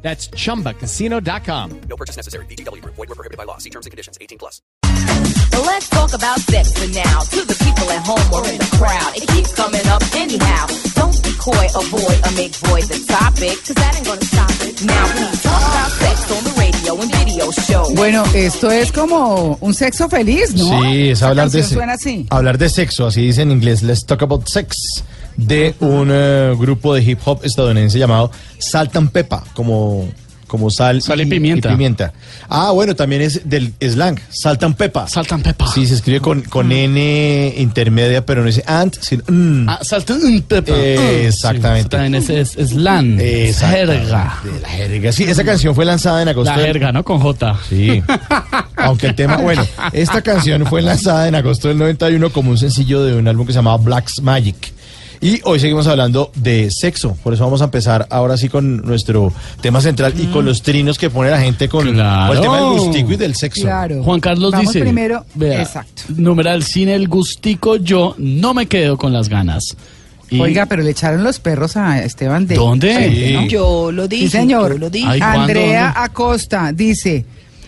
That's chumbacasino.com. No purchase necessary. BGW. Void were prohibited by law. See terms and conditions. 18 plus. Let's talk about sex for now. To the people at home or in the crowd. It keeps coming up anyhow. Don't be coy, avoid, or make void the topic. Cause that ain't gonna stop it. Now please talk about sex on the radio and video show. Bueno, esto es como un sexo feliz, ¿no? Sí, es hablar de, canción suena así. hablar de sexo, así dice en inglés, Let's Talk About Sex, de un eh, grupo de hip hop estadounidense llamado Salt and Peppa, como, como sal, Sal y pimienta. Ah, bueno, también es del slang, Salt and Peppa. Salt and pepper. Sí, se escribe con, con N intermedia, pero no dice ant, sino mm. Ah, salta un pepper. Eh, exactamente. Sí, también es, es, es jerga. La jerga. Sí, esa canción fue lanzada en agosto. La jerga, ¿no? Con J. Sí. Aunque el tema, bueno, esta canción fue lanzada en agosto del 91 como un sencillo de un álbum que se llamaba Black's Magic. Y hoy seguimos hablando de sexo, por eso vamos a empezar ahora sí con nuestro tema central y con los trinos que pone la gente con, Claro. con el tema del gustico y del sexo. Claro. Juan Carlos Vamos dice. primero. vea, Exacto. Numeral sin el gustico, yo no me quedo con las ganas. Y- Oiga, pero le echaron los perros a Esteban de. ¿Dónde? Yo lo dije. Sí, señor. Yo lo dije. Andrea ¿Dónde? Acosta dice: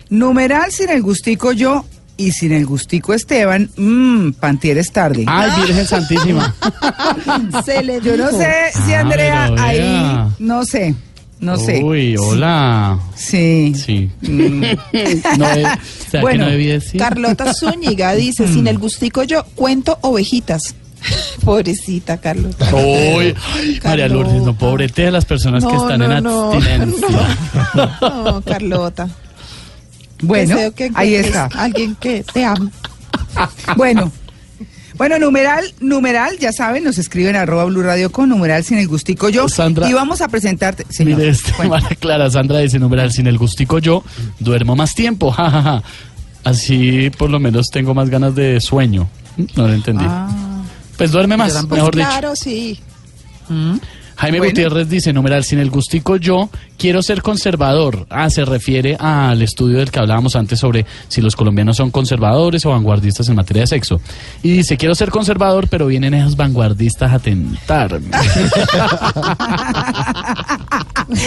numeral sin el gustico yo y sin el gustico Esteban, mmm, Pantieres tarde. Ay, Virgen Santísima. Se le Yo no sé si Ah, Andrea ahí, no sé, no sé. Uy, hola. Sí. Sí. No, de- ¿será que Bueno, no decir? Carlota Zúñiga dice, sin el gustico yo cuento ovejitas. Pobrecita Carlota. Uy, ay, María. Lourdes, no pobrete de las personas que No, están no, en no, abstinencia. No, Carlota. Bueno, Deseo que ahí está. Alguien que te ame. Bueno. Bueno, numeral, numeral, ya saben, nos escriben arroba Blue Radio con numeral sin el gustico yo. Sandra. y vamos a presentarte. Señor, Mire este, cuéntame. María Clara Sandra dice, numeral, sin el gustico yo duermo más tiempo, jajaja. Así por lo menos tengo más ganas de sueño. No lo entendí. Pues duerme más, Pues mejor dicho. claro, sí. Jaime Bueno. Gutiérrez dice, numeral, sin el gustico yo quiero ser conservador. Ah, se refiere al estudio del que hablábamos antes sobre si los colombianos son conservadores o vanguardistas en materia de sexo. Y dice, quiero ser conservador, pero vienen esos vanguardistas a tentarme.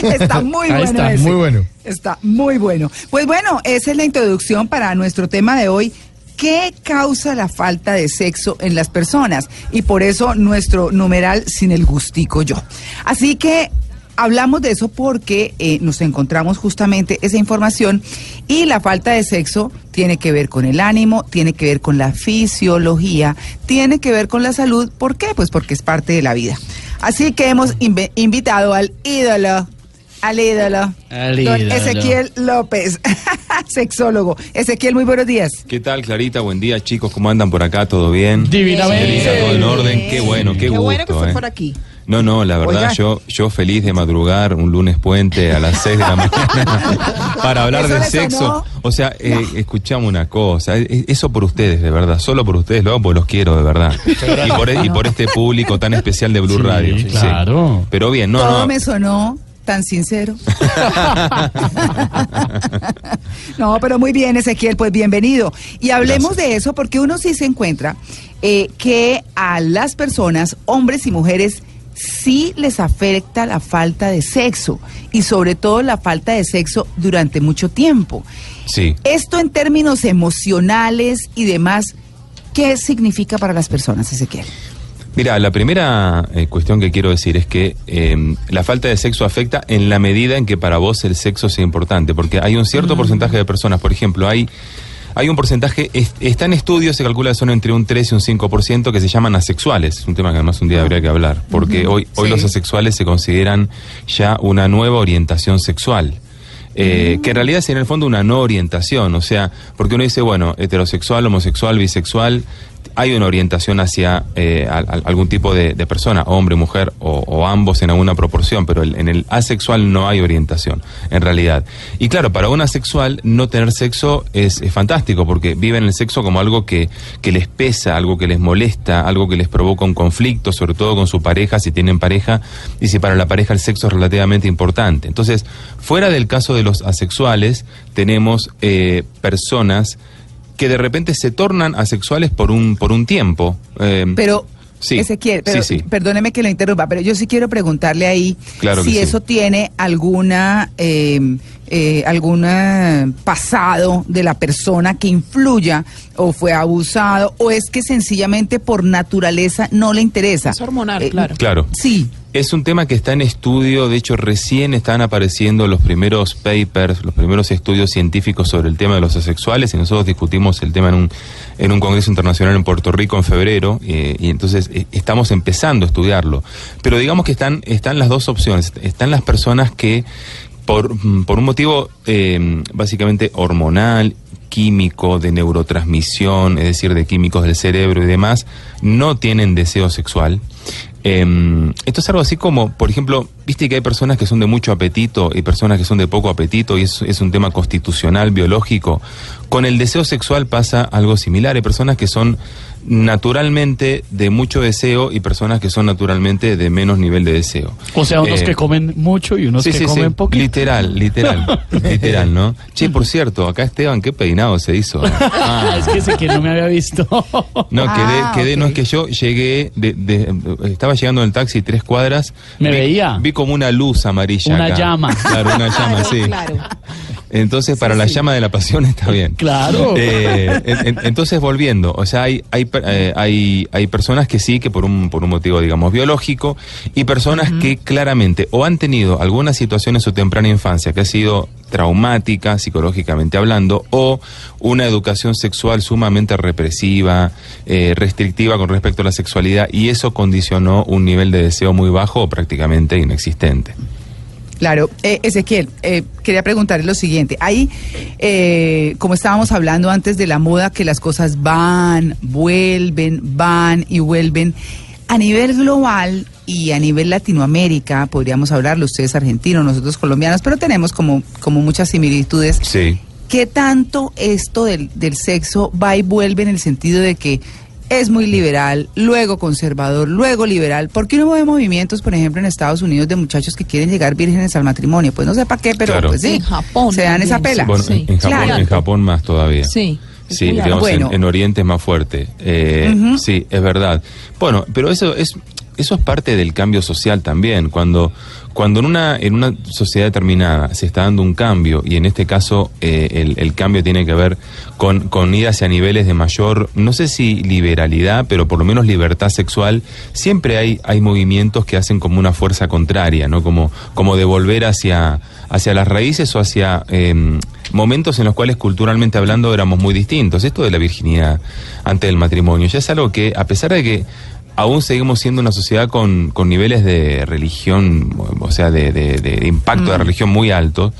Está muy Ahí bueno. está, ese. muy bueno. Está muy bueno. Pues bueno, esa es la introducción para nuestro tema de hoy. ¿Qué causa la falta de sexo en las personas? Y por eso nuestro numeral sin el gustico yo. Así que hablamos de eso porque eh, nos encontramos justamente esa información y la falta de sexo tiene que ver con el ánimo, tiene que ver con la fisiología, tiene que ver con la salud. ¿Por qué? Pues porque es parte de la vida. Así que hemos invitado al ídolo, al ídolo, Al don ídolo. Ezequiel López, sexólogo. Ezequiel, muy buenos días. ¿Qué tal, Clarita? Buen día, chicos. ¿Cómo andan por acá? ¿Todo bien? Divinamente. Clarita, todo en orden. Qué bueno, qué, Qué gusto. bueno que fue eh. por aquí. No, no, la verdad, Oiga. yo, yo feliz de madrugar un lunes puente a las 6 de la mañana para hablar de sexo. sonó. O sea, eh, escuchamos una cosa. eh, Eso por ustedes, de verdad. Solo por ustedes lo hago porque los quiero, de verdad. Y por, y por este público tan especial de Blue Sí, Radio. Sí. claro. Pero bien, no, Todo no. me sonó tan sincero. no, pero muy bien, Ezequiel, pues bienvenido. Y hablemos de eso porque uno sí se encuentra eh, que a las personas, hombres y mujeres, sí les afecta la falta de sexo y sobre todo la falta de sexo durante mucho tiempo. Sí. Esto en términos emocionales y demás, ¿qué significa para las personas, Ezequiel? Mira, la primera eh, cuestión que quiero decir es que eh, la falta de sexo afecta en la medida en que para vos el sexo sea importante, porque hay un cierto porcentaje de personas, por ejemplo, hay, hay un porcentaje, es- está en estudios, se calcula que son entre un 3 y un 5% que se llaman asexuales, es un tema que además un día habría que hablar, porque hoy, hoy Sí. los asexuales se consideran ya una nueva orientación sexual. eh, que en realidad es en el fondo una no orientación, o sea, porque uno dice, bueno, heterosexual, homosexual, bisexual, hay una orientación hacia eh, al- al- algún tipo de, persona, hombre, mujer o, ambos en alguna proporción, pero el- en el asexual no hay orientación, en realidad. Y claro, para un asexual no tener sexo es, es fantástico porque viven el sexo como algo que, que les pesa, algo que les molesta, algo que les provoca un conflicto, sobre todo con su pareja, si tienen pareja, y si para la pareja el sexo es relativamente importante. Entonces, fuera del caso de los asexuales, tenemos eh, personas que de repente se tornan asexuales por un, por un tiempo. eh, Pero, sí, Ezequiel, pero, sí, sí. perdóneme que lo interrumpa, pero yo sí quiero preguntarle ahí Claro si sí. eso tiene alguna eh, eh, algún eh, pasado de la persona que influya o fue abusado o es que sencillamente por naturaleza no le interesa. Es hormonal, Eh, claro. Claro. Sí. Es un tema que está en estudio, de hecho recién están apareciendo los primeros papers, los primeros estudios científicos sobre el tema de los asexuales y nosotros discutimos el tema en un, en un congreso internacional en Puerto Rico en febrero eh, y entonces eh, estamos empezando a estudiarlo. Pero digamos que están, están las dos opciones, están las personas que por, por un motivo eh, básicamente hormonal, químico, de neurotransmisión, es decir, de químicos del cerebro y demás, no tienen deseo sexual. Eh, esto es algo así como, por ejemplo, viste que hay personas que son de mucho apetito y personas que son de poco apetito y es, es un tema constitucional, biológico. Con el deseo sexual pasa algo similar. Hay personas que son naturalmente de mucho deseo y personas que son naturalmente de menos nivel de deseo. O sea, unos Eh, que comen mucho y unos sí, que sí, comen sí. poquito. Literal, literal, literal, ¿no? Che, por cierto, acá Esteban, qué peinado se hizo. Ah, es que ese que no me había visto. No, Ah, quedé, quedé, no es que yo llegué, de, de- estaba llegando en el taxi tres cuadras. Me vi- veía. Vi como una luz amarilla. Una acá. llama. Claro, una llama, Claro, sí. claro. Entonces, para la llama de la pasión está bien. Claro. Eh, en- en- entonces, volviendo, o sea, hay, hay, eh, hay, hay personas que sí, que por un, por un motivo, digamos, biológico, y personas que claramente o han tenido alguna situación en su temprana infancia que ha sido traumática, psicológicamente hablando, o una educación sexual sumamente represiva, eh, restrictiva con respecto a la sexualidad, y eso condicionó un nivel de deseo muy bajo o prácticamente inexistente. Claro, Eh, Ezequiel, eh, quería preguntarle lo siguiente. Ahí, eh, como estábamos hablando antes de la moda, que las cosas van, vuelven, van y vuelven. A nivel global y a nivel Latinoamérica, podríamos hablarlo, ustedes argentinos, nosotros colombianos, pero tenemos como, como muchas similitudes. Sí. ¿Qué tanto esto del, del sexo va y vuelve en el sentido de que es muy liberal, luego conservador, luego liberal? ¿Por qué no ve movimientos, por ejemplo, en Estados Unidos de muchachos que quieren llegar vírgenes al matrimonio? Pues no sé para qué, pero Claro. pues sí. En Japón Se dan esa pela. Bueno, Sí. en, en Japón, Claro. en Japón más todavía. Sí. Sí, digamos, Bueno. en, en Oriente es más fuerte. Eh. Sí, es verdad. Bueno, pero eso es eso es parte del cambio social también. Cuando cuando en una en una sociedad determinada se está dando un cambio y en este caso eh, el, el cambio tiene que ver con, con ir hacia niveles de mayor, no sé si liberalidad, pero por lo menos libertad sexual, siempre hay hay movimientos que hacen como una fuerza contraria, no como como de volver hacia hacia las raíces o hacia eh, momentos en los cuales culturalmente hablando éramos muy distintos. Esto de la virginidad antes del matrimonio ya es algo que, a pesar de que aún seguimos siendo una sociedad con, con niveles de religión, o sea, de, de- de impacto de religión muy altos,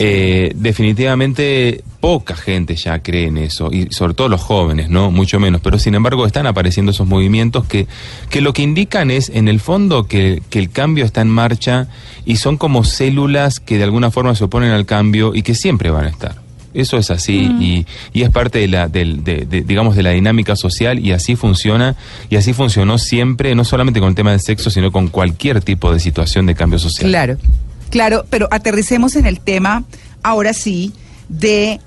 eh, definitivamente poca gente ya cree en eso, y sobre todo los jóvenes, ¿no? Mucho menos, pero sin embargo están apareciendo esos movimientos que, que lo que indican es, en el fondo, que, que el cambio está en marcha y son como células que de alguna forma se oponen al cambio y que siempre van a estar. Eso es así y, y es parte de la, de, de- digamos, de la dinámica social y así funciona y así funcionó siempre, no solamente con el tema del sexo, sino con cualquier tipo de situación de cambio social. Claro, claro, pero aterricemos en el tema, ahora sí, de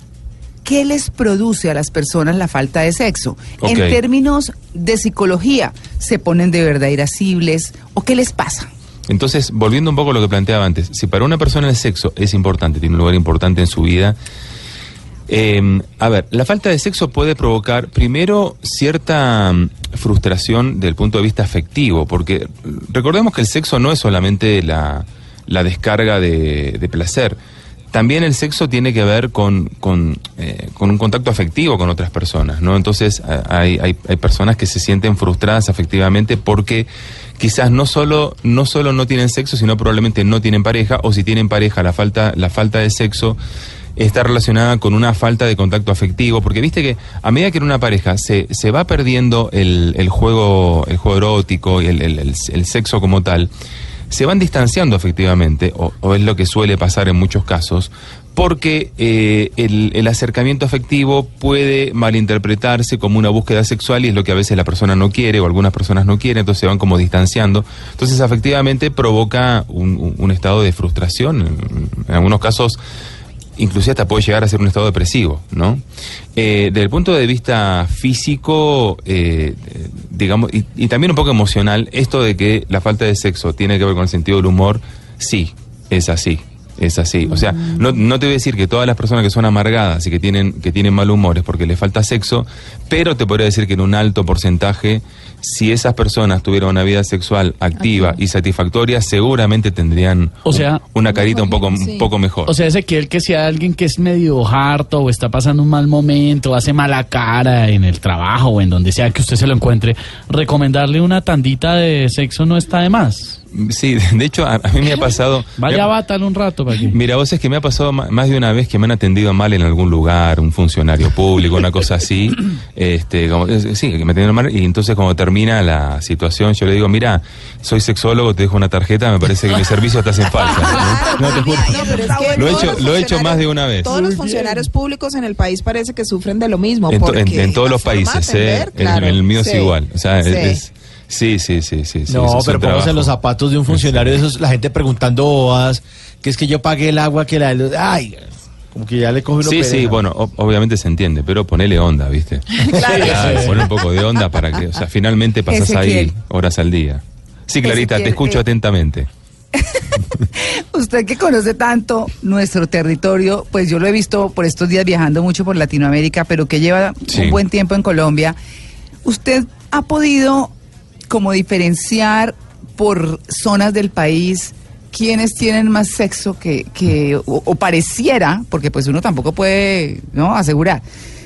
qué les produce a las personas la falta de sexo. En términos de psicología, ¿se ponen de verdad irascibles o qué les pasa? Entonces, volviendo un poco a lo que planteaba antes, si para una persona el sexo es importante, tiene un lugar importante en su vida, eh, a ver, la falta de sexo puede provocar primero cierta mm, frustración desde el punto de vista afectivo, porque mm, recordemos que el sexo no es solamente la, la descarga de, de placer. También el sexo tiene que ver con, con, eh, un contacto afectivo con otras personas, ¿no? Entonces hay, hay, hay personas que se sienten frustradas afectivamente porque quizás no solo, no solo no tienen sexo, sino probablemente no tienen pareja, o si tienen pareja, la falta, la falta de sexo está relacionada con una falta de contacto afectivo, porque viste que a medida que en una pareja se, se va perdiendo el, el juego, el juego erótico y el, el- sexo como tal, se van distanciando efectivamente, o, o es lo que suele pasar en muchos casos, porque eh, el, el acercamiento afectivo puede malinterpretarse como una búsqueda sexual y es lo que a veces la persona no quiere o algunas personas no quieren, entonces se van como distanciando. Entonces efectivamente provoca un, un- estado de frustración, en algunos casos inclusive hasta puede llegar a ser un estado depresivo, ¿no? Eh, desde el punto de vista físico, eh, digamos, y, y también un poco emocional, esto de que la falta de sexo tiene que ver con el sentido del humor, sí, es así. Es así. O sea, no, no te voy a decir que todas las personas que son amargadas y que tienen, que tienen mal humor es porque les falta sexo, pero te podría decir que en un alto porcentaje, si esas personas tuvieran una vida sexual activa y satisfactoria, seguramente tendrían O sea- un- una carita un poco, Sí. un poco mejor. O sea, Ezequiel, que sea alguien que es medio harto o está pasando un mal momento, hace mala cara en el trabajo o en donde sea que usted se lo encuentre, recomendarle una tandita de sexo no está de más. Sí, de hecho, a, a mí me ha pasado. Vaya, me- bátalo un rato para aquí. Mira, vos es que me ha pasado más de una vez que me han atendido mal en algún lugar, un funcionario público, una cosa así. este, como, eh, sí, que me atendieron mal. Y entonces, cuando termina la situación, yo le digo: Mira, soy sexólogo, te dejo una tarjeta, me parece que mis servicios te hacen falta. No, te juro. No, pero es que Lo he hecho- lo he hecho más de una vez. Todos los funcionarios públicos en el país parece que sufren de lo mismo. En, to- en- porque en todos los países, ¿eh? atender, En- claro, en el mío es igual. O sea, sí. es- sí, sí, sí, sí. sí, No, es pero póngase en los zapatos de un funcionario de esos, la gente preguntando bobadas, que es que yo pagué el agua, que la de los- Ay, como que ya le coge uno Sí, sí, pereza. bueno, o- obviamente se entiende, pero ponele onda, ¿viste? Claro, ponle un poco de onda para que, o sea, finalmente pasas ahí horas al día. Sí, Clarita, te escucho eh. atentamente. Usted que conoce tanto nuestro territorio, pues yo lo he visto por estos días viajando mucho por Latinoamérica, pero que lleva Sí. un buen tiempo en Colombia. ¿Usted ha podido como diferenciar por zonas del país quiénes tienen más sexo que, que o, pareciera, porque pues uno tampoco puede no asegurar,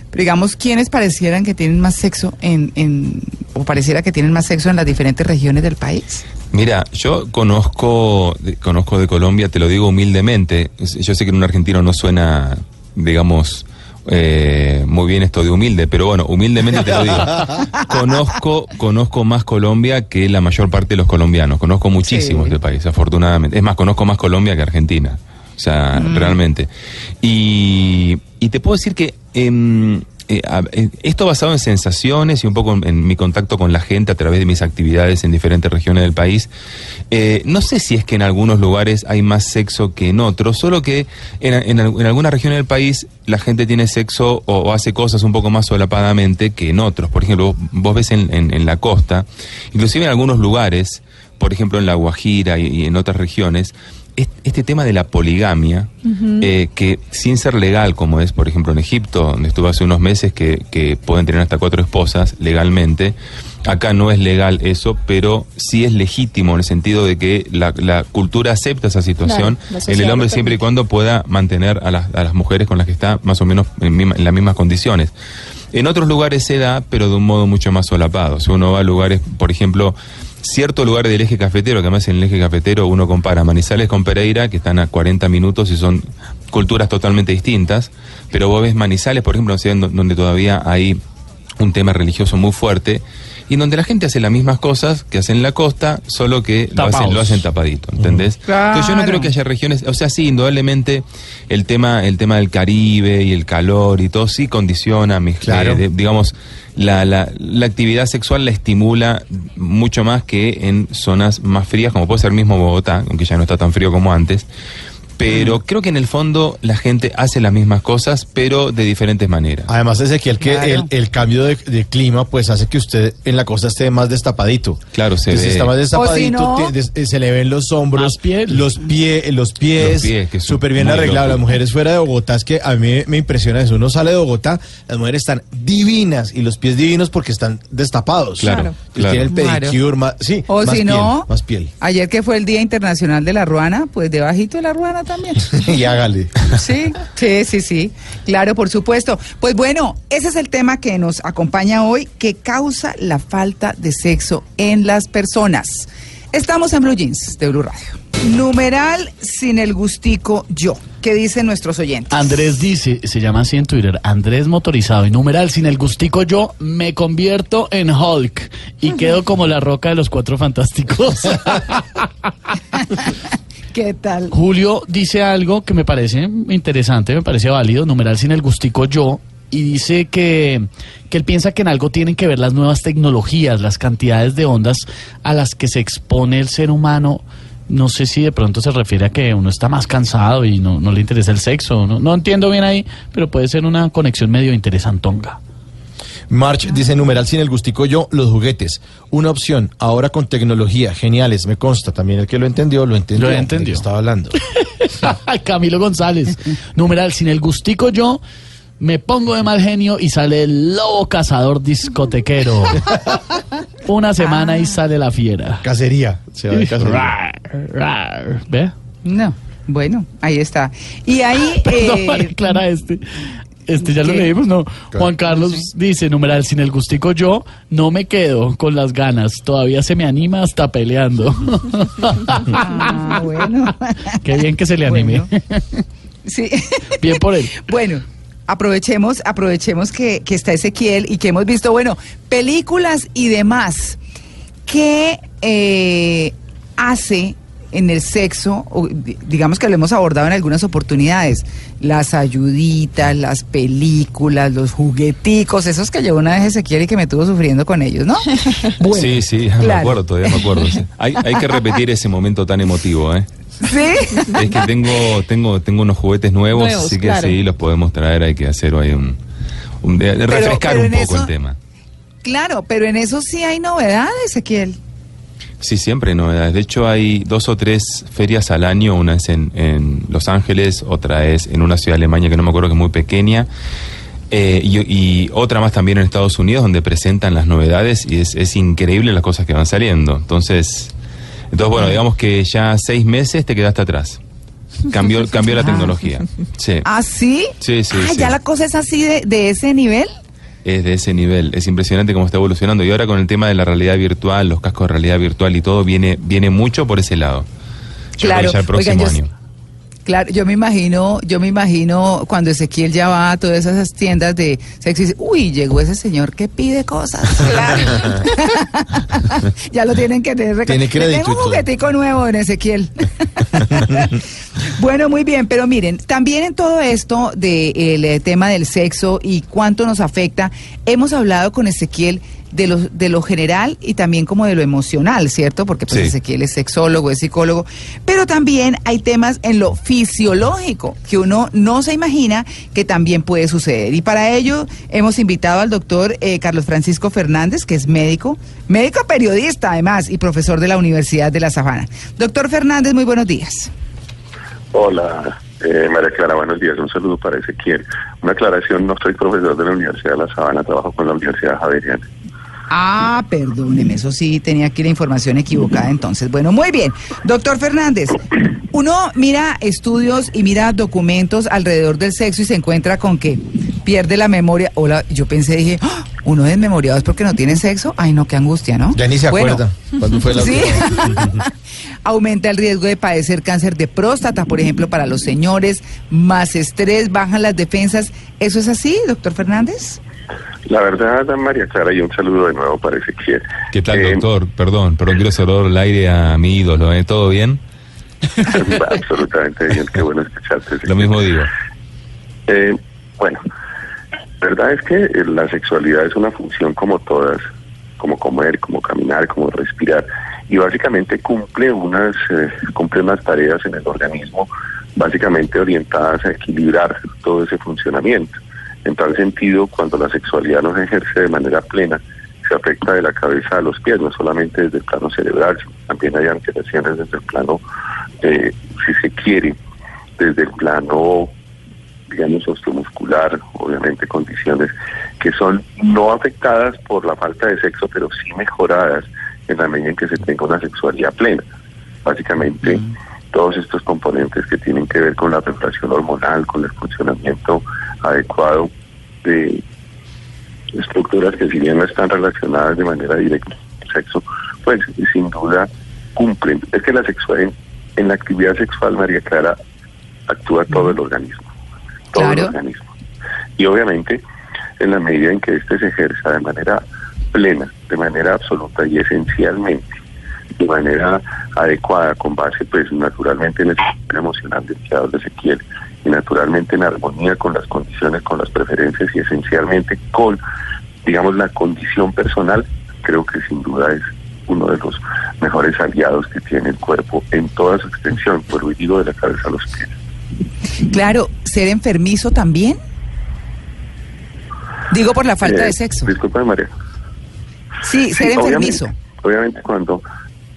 pero digamos quiénes parecieran que tienen más sexo en, en o pareciera que tienen más sexo en las diferentes regiones del país? Mira, yo conozco, conozco de Colombia, te lo digo humildemente. Yo sé que en un argentino no suena, digamos, eh, muy bien esto de humilde, pero bueno, humildemente te lo digo. Conozco, conozco más Colombia que la mayor parte de los colombianos. Conozco muchísimo Sí. este país, afortunadamente. Es más, conozco más Colombia que Argentina. O sea, Mm. realmente. Y, y te puedo decir que em, eh, eh, esto basado en sensaciones y un poco en, mi contacto con la gente a través de mis actividades en diferentes regiones del país, eh, no sé si es que en algunos lugares hay más sexo que en otros, solo que en, en, en algunas regiones del país la gente tiene sexo o, hace cosas un poco más solapadamente que en otros. Por ejemplo, vos, vos ves en, la costa, inclusive en algunos lugares, por ejemplo en La Guajira y, en otras regiones, es- este tema de la poligamia, eh, que sin ser legal, como es por ejemplo en Egipto, donde estuve hace unos meses, que, que pueden tener hasta cuatro esposas legalmente, acá no es legal eso, pero sí es legítimo en el sentido de que la, la cultura acepta esa situación Claro, en el hombre siempre y cuando pueda mantener a las, a las mujeres con las que está más o menos en, en las mismas condiciones. En otros lugares se da, pero de un modo mucho más solapado. Si uno va a lugares, por ejemplo, ciertos lugares del eje cafetero, que además en el eje cafetero uno compara Manizales con Pereira, que están a 40 minutos y son culturas totalmente distintas, pero vos ves Manizales, por ejemplo, donde todavía hay un tema religioso muy fuerte y en donde la gente hace las mismas cosas que hacen en la costa, solo que lo hacen, lo hacen tapadito, ¿entendés? Entonces yo no creo que haya regiones, o sea, sí, indudablemente el tema, el tema del Caribe y el calor y todo sí condiciona, mis, Claro. eh, de- digamos, la, la, la actividad sexual la estimula mucho más que en zonas más frías, como puede ser mismo Bogotá, aunque ya no está tan frío como antes. Pero creo que en el fondo la gente hace las mismas cosas, pero de diferentes maneras. Además, Ezequiel, que Claro. el, el cambio de, de clima pues hace que usted en la costa esté más destapadito. Claro, se Entonces, ve. está más destapadito, O si no- te- des- eh, se le ven los hombros, piel. los, pie, los pies, Los pies, súper bien muy arreglados. Las mujeres fuera de Bogotá, es que a mí me impresiona eso. Uno sale de Bogotá, las mujeres están divinas y los pies divinos porque están destapados. Claro, claro. Tiene el pedicure, más, sí, O más si piel, no, más piel. ayer que fue el Día Internacional de la Ruana, pues debajito de la Ruana también. y hágale. Sí, sí, sí, sí. Claro, por supuesto. Pues bueno, ese es el tema que nos acompaña hoy, que causa la falta de sexo en las personas. Estamos en Blue Jeans de Blue Radio. Numeral sin el gustico yo. ¿Qué dicen nuestros oyentes? Andrés dice, se llama así en Twitter, Andrés motorizado y numeral, sin el gustico yo me convierto en Hulk y quedo como la roca de los cuatro fantásticos. ¿Qué tal? Julio dice algo que me parece interesante, me parece válido, numeral sin el gustico yo, y dice que, que él piensa que en algo tienen que ver las nuevas tecnologías, las cantidades de ondas a las que se expone el ser humano. No sé si de pronto se refiere a que uno está más cansado y no, no le interesa el sexo. No, no entiendo bien ahí, pero puede ser una conexión medio interesantonga. March dice numeral sin el gustico yo, los juguetes. Una opción, ahora con tecnología, geniales, me consta. También el que lo entendió, lo entendió. Lo entendió. estaba hablando. Camilo González. Numeral, sin el gustico yo me pongo de mal genio y sale el lobo cazador discotequero. Una semana y sale la fiera. Cacería. Se va de cacería. Rar, rar. ¿Ve? No. Bueno, ahí está. Y ahí. Perdón, eh, Clara, este. Este ya lo leímos, ¿no? Juan Carlos dice, numeral, sin el gustico yo, no me quedo con las ganas. Todavía se me anima hasta peleando. ah, bueno. Qué bien que se le anime. Bueno. Sí. Bien por él. Bueno, aprovechemos, aprovechemos que, que está Ezequiel y que hemos visto, bueno, películas y demás. ¿Qué eh, hace en el sexo? O, digamos que lo hemos abordado en algunas oportunidades. Las ayuditas, las películas, los jugueticos, esos que llevó una vez Ezequiel y que me tuvo sufriendo con ellos, ¿no? Bueno, sí, sí, me claro. acuerdo, todavía me acuerdo. sí. Hay, hay que repetir ese momento tan emotivo, ¿eh? ¿Sí? Es que tengo, tengo, tengo unos juguetes nuevos, Nuevos, así que claro. sí, los podemos traer, hay que hacer ahí un... un- refrescar pero un poco eso- el tema. Claro, pero en eso sí hay novedades, Ezequiel. Sí, siempre hay novedades. De hecho, hay dos o tres ferias al año. Una es en, en Los Ángeles, otra es en una ciudad de Alemania que no me acuerdo que es muy pequeña. eh, y, y otra más también en Estados Unidos donde presentan las novedades y es, es increíble las cosas que van saliendo. Entonces, entonces bueno, digamos que ya seis meses te quedaste atrás. Cambió, cambió la tecnología. Sí. ¿Ah, sí? Sí, sí, Ah, sí. ya la cosa es así de, de ese nivel. Es de ese nivel, es impresionante cómo está evolucionando. Y ahora con el tema de la realidad virtual, los cascos de realidad virtual y todo, viene, viene mucho por ese lado. Yo creo que ya el próximo Oigan, yo- año. Claro, yo me imagino, yo me imagino cuando Ezequiel ya va a todas esas tiendas de sexo y dice, uy, llegó ese señor que pide cosas. Claro. ya lo tienen que tener. Tiene crédito Tengo un juguetico nuevo en Ezequiel. bueno, muy bien, pero miren, también en todo esto del tema del sexo y cuánto nos afecta, hemos hablado con Ezequiel de lo, de lo general y también como de lo emocional, ¿cierto? Porque pues Sí. Ezequiel es sexólogo, es psicólogo, pero también hay temas en lo fisiológico que uno no se imagina que también puede suceder. Y para ello hemos invitado al doctor eh, Carlos Francisco Fernández, que es médico, médico periodista además y profesor de la Universidad de La Sabana. Doctor Fernández, muy buenos días. Hola, eh, María Clara, buenos días. Un saludo para Ezequiel. Una aclaración, no soy profesor de la Universidad de La Sabana, trabajo con la Universidad Javeriana. Ah, perdóneme, eso sí, tenía aquí la información equivocada entonces. Bueno, muy bien. Doctor Fernández, uno mira estudios y mira documentos alrededor del sexo y se encuentra con que pierde la memoria. Hola, yo pensé, dije, "Ah, uno desmemoriado es porque no tiene sexo. Ay, no, qué angustia, ¿no? Ya ni se Bueno, acuerda cuándo fue la Sí. Aumenta el riesgo de padecer cáncer de próstata, por ejemplo, para los señores, más estrés, bajan las defensas. ¿Eso es así, doctor Fernández? La verdad, María Clara, y un saludo de nuevo para Ezequiel. ¿Qué tal, Eh, doctor? Perdón, perdón, quiero saludar al aire a mi ídolo, ¿eh? ¿Todo bien? absolutamente bien, qué bueno escucharte. Ezequiel. Lo mismo digo. Eh, bueno, la verdad es que eh, la sexualidad es una función como todas, como comer, como caminar, como respirar, y básicamente cumple unas, eh, cumple unas tareas en el organismo, básicamente orientadas a equilibrar todo ese funcionamiento. En tal sentido, cuando la sexualidad no se ejerce de manera plena, se afecta de la cabeza a los pies, no solamente desde el plano cerebral, sino también hay alteraciones desde el plano, eh, si se quiere, desde el plano digamos, osteomuscular, obviamente condiciones que son no afectadas por la falta de sexo, pero sí mejoradas en la medida en que se tenga una sexualidad plena. Básicamente, todos estos componentes que tienen que ver con la regulación hormonal, con el funcionamiento adecuado de estructuras que si bien no están relacionadas de manera directa con el sexo, pues sin duda cumplen. Es que la sexual, en la actividad sexual, María Clara, actúa todo el organismo. Todo el Claro. organismo. Y obviamente, en la medida en que éste se ejerza de manera plena, de manera absoluta y esencialmente, de manera adecuada, con base, pues, naturalmente en el sistema emocional del que habla Ezequiel, y naturalmente en armonía con las condiciones, con las preferencias y esencialmente con, digamos, la condición personal, creo que sin duda es uno de los mejores aliados que tiene el cuerpo en toda su extensión, por lo digo de la cabeza a los pies. Claro, ser enfermizo también. Digo por la falta Eh, de sexo. Disculpa, María. Sí, ser Sí, enfermizo. Obviamente, obviamente cuando,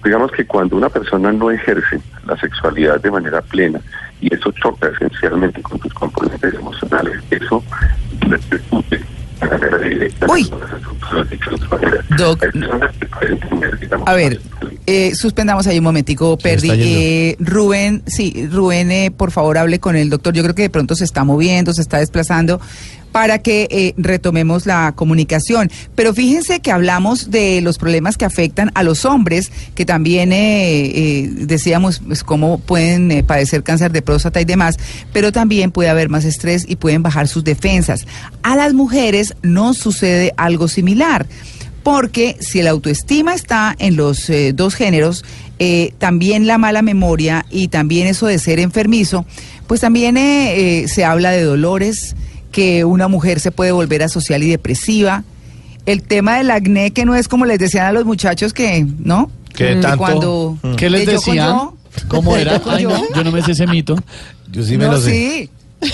digamos que cuando una persona no ejerce la sexualidad de manera plena y eso choca esencialmente con tus componentes emocionales, eso repercute de manera directa. en Uy. todas las estructuras de sexualidad. Doc, A ver, eh, suspendamos ahí un momentico, Perdi. Eh, Rubén, sí, Rubén, eh, por favor, hable con el doctor. Yo creo que de pronto se está moviendo, se está desplazando para que eh, retomemos la comunicación. Pero fíjense que hablamos de los problemas que afectan a los hombres, que también eh, eh, decíamos pues, cómo pueden eh, padecer cáncer de próstata y demás, pero también puede haber más estrés y pueden bajar sus defensas. A las mujeres no sucede algo similar porque si la autoestima está en los dos géneros, también la mala memoria y también eso de ser enfermizo, pues también se habla de dolores, que una mujer se puede volver asocial y depresiva. El tema del acné, que no es como les decían a los muchachos que, ¿no? Que Mm, tanto- cuando Mm. ¿Qué les de yo con decían? yo, ¿Cómo era? yo Ay, no, yo. yo no me sé ese mito. Yo sí me no, lo sé. sí.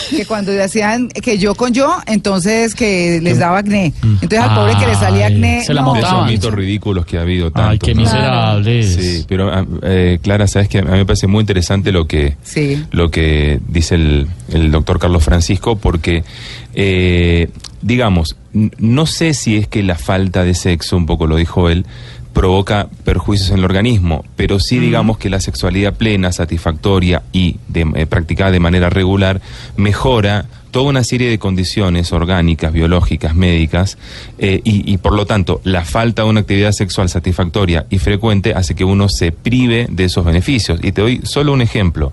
Que cuando decían que yo con yo, entonces que les daba acné. Entonces al pobre que le salía Ay, acné. se la no. de esos mitos ridículos que ha habido tanto. Ay, qué ¿no? miserables. Sí, pero ah, eh, Clara, sabes que a mí me parece muy interesante lo que Sí. lo que dice el, el doctor Carlos Francisco, porque eh, digamos, no sé si es que la falta de sexo, un poco lo dijo él, provoca perjuicios en el organismo, pero sí digamos que la sexualidad plena, satisfactoria y de- eh, practicada de manera regular mejora toda una serie de condiciones orgánicas, biológicas, médicas, eh, y, y por lo tanto la falta de una actividad sexual satisfactoria y frecuente hace que uno se prive de esos beneficios. Y te doy solo un ejemplo.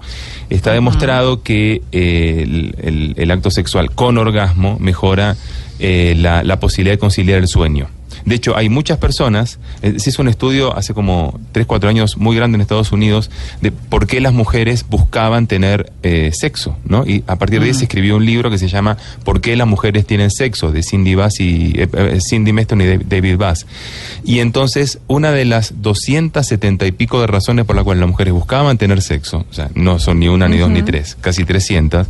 Está demostrado que eh, el, el- el acto sexual con orgasmo mejora eh, la, la posibilidad de conciliar el sueño. De hecho, hay muchas personas, eh, se hizo un estudio hace como 3, 4 años muy grande en Estados Unidos de por qué las mujeres buscaban tener eh, sexo, ¿no? Y a partir de ahí se escribió un libro que se llama ¿Por qué las mujeres tienen sexo? de Cindy Bass y eh, eh, Cindy Meston y Dav- David Bass. Y entonces, una de las 270 y pico de razones por las cuales las mujeres buscaban tener sexo, o sea, no son ni una, ni dos, ni tres, casi 300,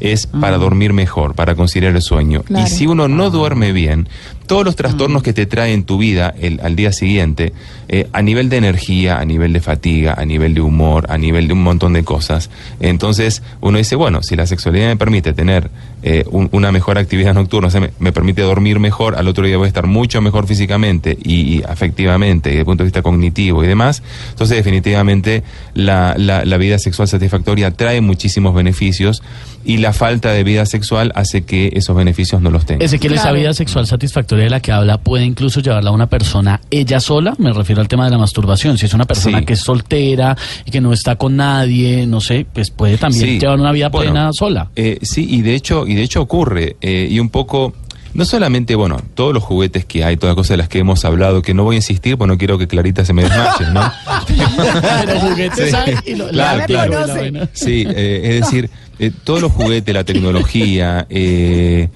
es para dormir mejor, para conciliar el sueño. Claro. Y si uno no duerme bien, todos los trastornos que te trae en tu vida el- al día siguiente, eh, a nivel de energía, a nivel de fatiga, a nivel de humor, a nivel de un montón de cosas, entonces uno dice, bueno, si la sexualidad me permite tener eh, un- una mejor actividad nocturna, o sea, me, me permite dormir mejor, al otro día voy a estar mucho mejor físicamente y, y afectivamente, y desde el punto de vista cognitivo y demás, entonces definitivamente la, la- la vida sexual satisfactoria trae muchísimos beneficios y la falta de vida sexual hace que esos beneficios no los tenga. Ezequiel, esa Claro. vida sexual satisfactoria de la que habla puede incluso llevarla a una persona ella sola. Me refiero al tema de la masturbación. Si es una persona Sí. que es soltera y que no está con nadie, no sé, pues puede también Sí. llevar una vida Bueno, plena sola. eh, sí, y de hecho, y de hecho ocurre. eh, y un poco, no solamente, bueno, todos los juguetes que hay, todas las cosas de las que hemos hablado, que no voy a insistir, porque no quiero que Clarita se me desmaye, ¿no? Pero juguetes Sí. hay y lo- Claro, la- claro. la-. Sí, eh, es decir, eh, todos los juguetes, la tecnología, eh,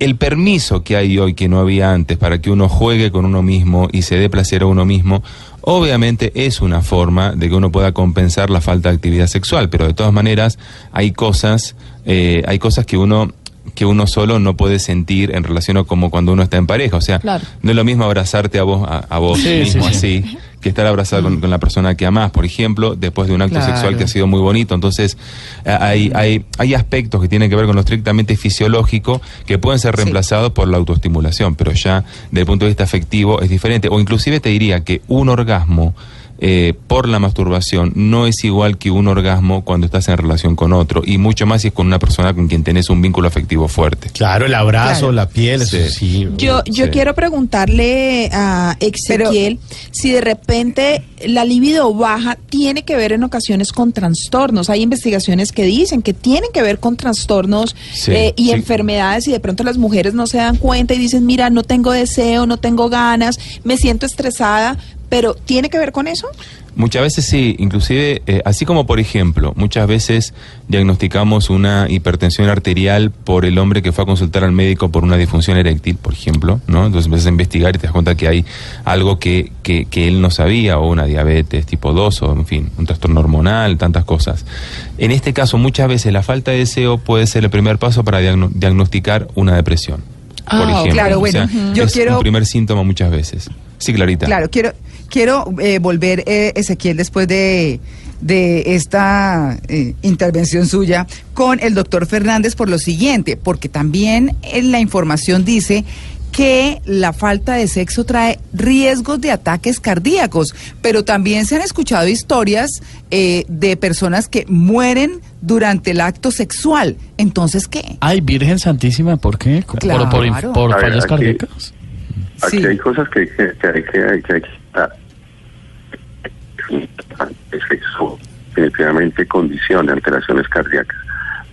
el permiso que hay hoy que no había antes para que uno juegue con uno mismo y se dé placer a uno mismo, obviamente es una forma de que uno pueda compensar la falta de actividad sexual, pero de todas maneras hay cosas, eh, hay cosas que uno que uno solo no puede sentir en relación a como cuando uno está en pareja, o sea, Claro. no es lo mismo abrazarte a vos a, a vos Sí, mismo sí, sí. así que estar abrazado con, con la persona que amás, por ejemplo, después de un acto Claro. sexual que ha sido muy bonito. Entonces, hay, hay, hay aspectos que tienen que ver con lo estrictamente fisiológico que pueden ser Sí. reemplazados por la autoestimulación, pero ya desde el punto de vista afectivo es diferente. O inclusive te diría que un orgasmo eh, por la masturbación no es igual que un orgasmo cuando estás en relación con otro y mucho más si es con una persona con quien tenés un vínculo afectivo fuerte. Claro, el abrazo, Claro. la piel, eso Sí. Yo, yo Sí. quiero preguntarle a Ezequiel si de repente la libido baja tiene que ver en ocasiones con trastornos. Hay investigaciones que dicen que tienen que ver con trastornos Sí, eh, y sí. enfermedades y de pronto las mujeres no se dan cuenta y dicen, mira, no tengo deseo, no tengo ganas, me siento estresada, pero ¿tiene que ver con eso? Muchas veces sí, inclusive, eh, así como por ejemplo, muchas veces diagnosticamos una hipertensión arterial por el hombre que fue a consultar al médico por una disfunción eréctil, por ejemplo, ¿no? Entonces empiezas a investigar y te das cuenta que hay algo que, que, que él no sabía, o una diabetes tipo 2, o en fin, un trastorno hormonal, tantas cosas. En este caso, muchas veces la falta de deseo puede ser el primer paso para diagno- diagnosticar una depresión. Por Ah, ejemplo, claro, O bueno, sea, yo es quiero- un primer síntoma muchas veces. Sí, Clarita. Claro, quiero, quiero eh, volver, eh, Ezequiel, después de, de esta eh, intervención suya con el doctor Fernández por lo siguiente, porque también en la información dice que la falta de sexo trae riesgos de ataques cardíacos, pero también se han escuchado historias eh, de personas que mueren durante el acto sexual. Entonces, ¿qué? Ay, Virgen Santísima, ¿por qué? ¿Por, Claro. por, por ver, fallas aquí- cardíacas? Aquí Sí. hay cosas que, que, que hay que hay que hay que quitar. El sexo definitivamente condiciona alteraciones cardíacas.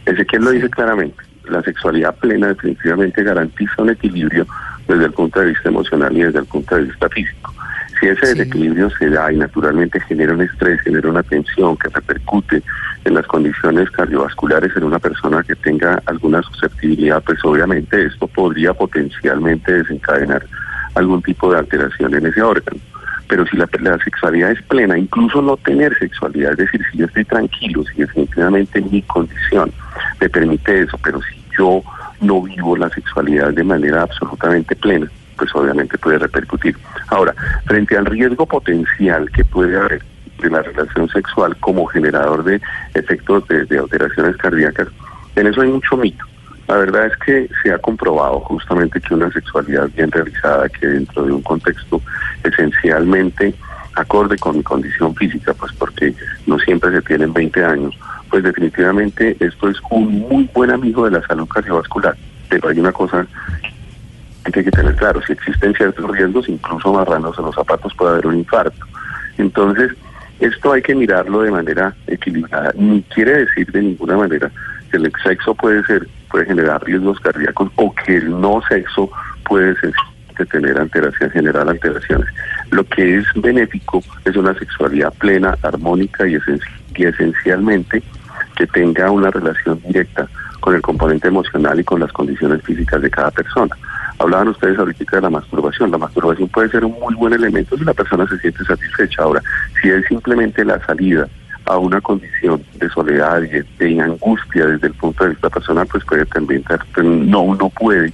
Ezequiel lo dice claramente. La sexualidad plena definitivamente garantiza un equilibrio desde el punto de vista emocional y desde el punto de vista físico. Si ese Sí. desequilibrio se da y naturalmente genera un estrés, genera una tensión que repercute en las condiciones cardiovasculares en una persona que tenga alguna susceptibilidad, pues obviamente esto podría potencialmente desencadenar algún tipo de alteración en ese órgano. Pero si la, la sexualidad es plena, incluso no tener sexualidad, es decir, si yo estoy tranquilo, si definitivamente mi condición me permite eso, pero si yo no vivo la sexualidad de manera absolutamente plena, pues obviamente puede repercutir. Ahora, frente al riesgo potencial que puede haber de la relación sexual como generador de efectos de, alteraciones cardíacas, en eso hay mucho mito. La verdad es que se ha comprobado justamente que una sexualidad bien realizada, que dentro de un contexto esencialmente acorde con mi condición física, pues porque no siempre se tienen 20 años, pues definitivamente esto es un muy buen amigo de la salud cardiovascular. Pero hay una cosa hay que tener claro, si existen ciertos riesgos, incluso amarrándose los zapatos puede haber un infarto. Entonces, esto hay que mirarlo de manera equilibrada. Ni quiere decir de ninguna manera que el sexo puede ser, puede generar riesgos cardíacos o que el no sexo puede sencillamente tener alteraciones, generar alteraciones. Lo que es benéfico es una sexualidad plena, armónica y, y esencialmente que tenga una relación directa con el componente emocional y con las condiciones físicas de cada persona. Hablaban ustedes ahorita de la masturbación. La masturbación puede ser un muy buen elemento si la persona se siente satisfecha. Ahora, si es simplemente la salida a una condición de soledad y de, angustia desde el punto de vista personal, pues puede también, ser- no uno puede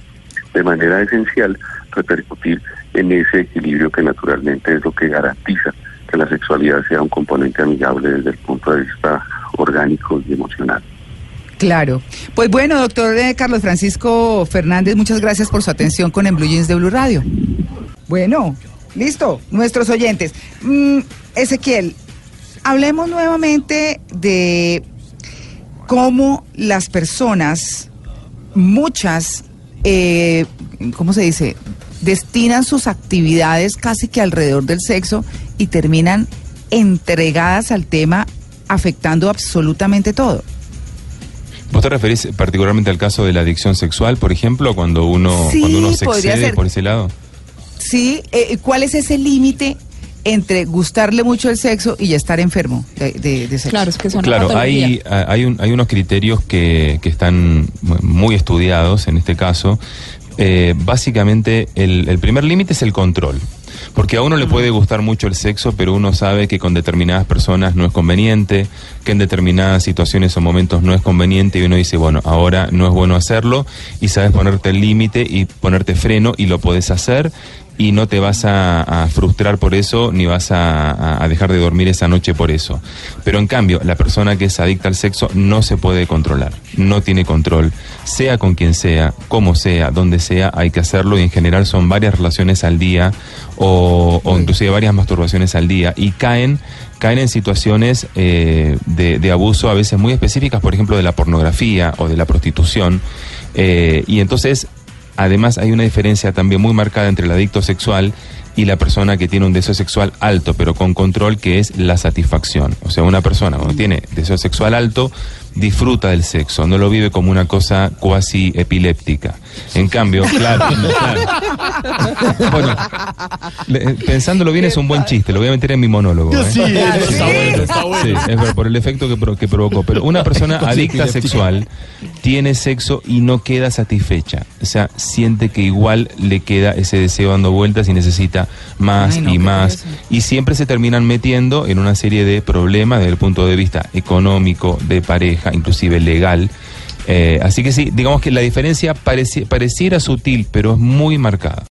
de manera esencial repercutir en ese equilibrio que naturalmente es lo que garantiza que la sexualidad sea un componente amigable desde el punto de vista orgánico y emocional. Claro. Pues bueno, doctor eh, Carlos Francisco Fernández, muchas gracias por su atención con En Blue Jeans de Blue Radio. Bueno, listo, nuestros oyentes. Mm, Ezequiel, hablemos nuevamente de cómo las personas, muchas, eh, ¿cómo se dice? Destinan sus actividades casi que alrededor del sexo y terminan entregadas al tema afectando absolutamente todo. ¿Vos te referís particularmente al caso de la adicción sexual, por ejemplo, cuando uno, Sí, cuando uno se excede ser. por ese lado? Sí, eh, ¿cuál es ese límite entre gustarle mucho el sexo y ya estar enfermo de, de- de sexo? Claro, es que son Claro, hay, hay, un- hay unos criterios que, que están muy estudiados en este caso. Eh, básicamente, el, el primer límite es el control. Porque a uno le puede gustar mucho el sexo, pero uno sabe que con determinadas personas no es conveniente, que en determinadas situaciones o momentos no es conveniente y uno dice, bueno, ahora no es bueno hacerlo y sabes ponerte el límite y ponerte freno y lo podés hacer y no te vas a, a frustrar por eso ni vas a, dejar de dormir esa noche por eso. Pero en cambio, la persona que es adicta al sexo no se puede controlar, no tiene control, sea con quien sea, como sea, donde sea, hay que hacerlo y en general son varias relaciones al día o, o inclusive varias masturbaciones al día y caen caen en situaciones eh, de, de abuso a veces muy específicas, por ejemplo, de la pornografía o de la prostitución. eh, y entonces, además, hay una diferencia también muy marcada entre el adicto sexual y la persona que tiene un deseo sexual alto, pero con control, que es la satisfacción. O sea, una persona cuando tiene deseo sexual alto, disfruta del sexo, no lo vive como una cosa cuasi epiléptica. En cambio, claro, claro. Bueno, le- pensándolo bien es un buen chiste, lo voy a meter en mi monólogo. ¿eh? Sí, está bueno, está bueno. Sí, es verdad, por el efecto que, pro- que provocó. Pero una persona adicta sexual tiene sexo y no queda satisfecha. O sea, siente que igual le queda ese deseo dando vueltas y necesita más Ay, no, y qué más. pereza. Y siempre se terminan metiendo en una serie de problemas desde el punto de vista económico, de pareja, inclusive legal. Eh, así que sí, digamos que la diferencia pareci- pareciera sutil, pero es muy marcada.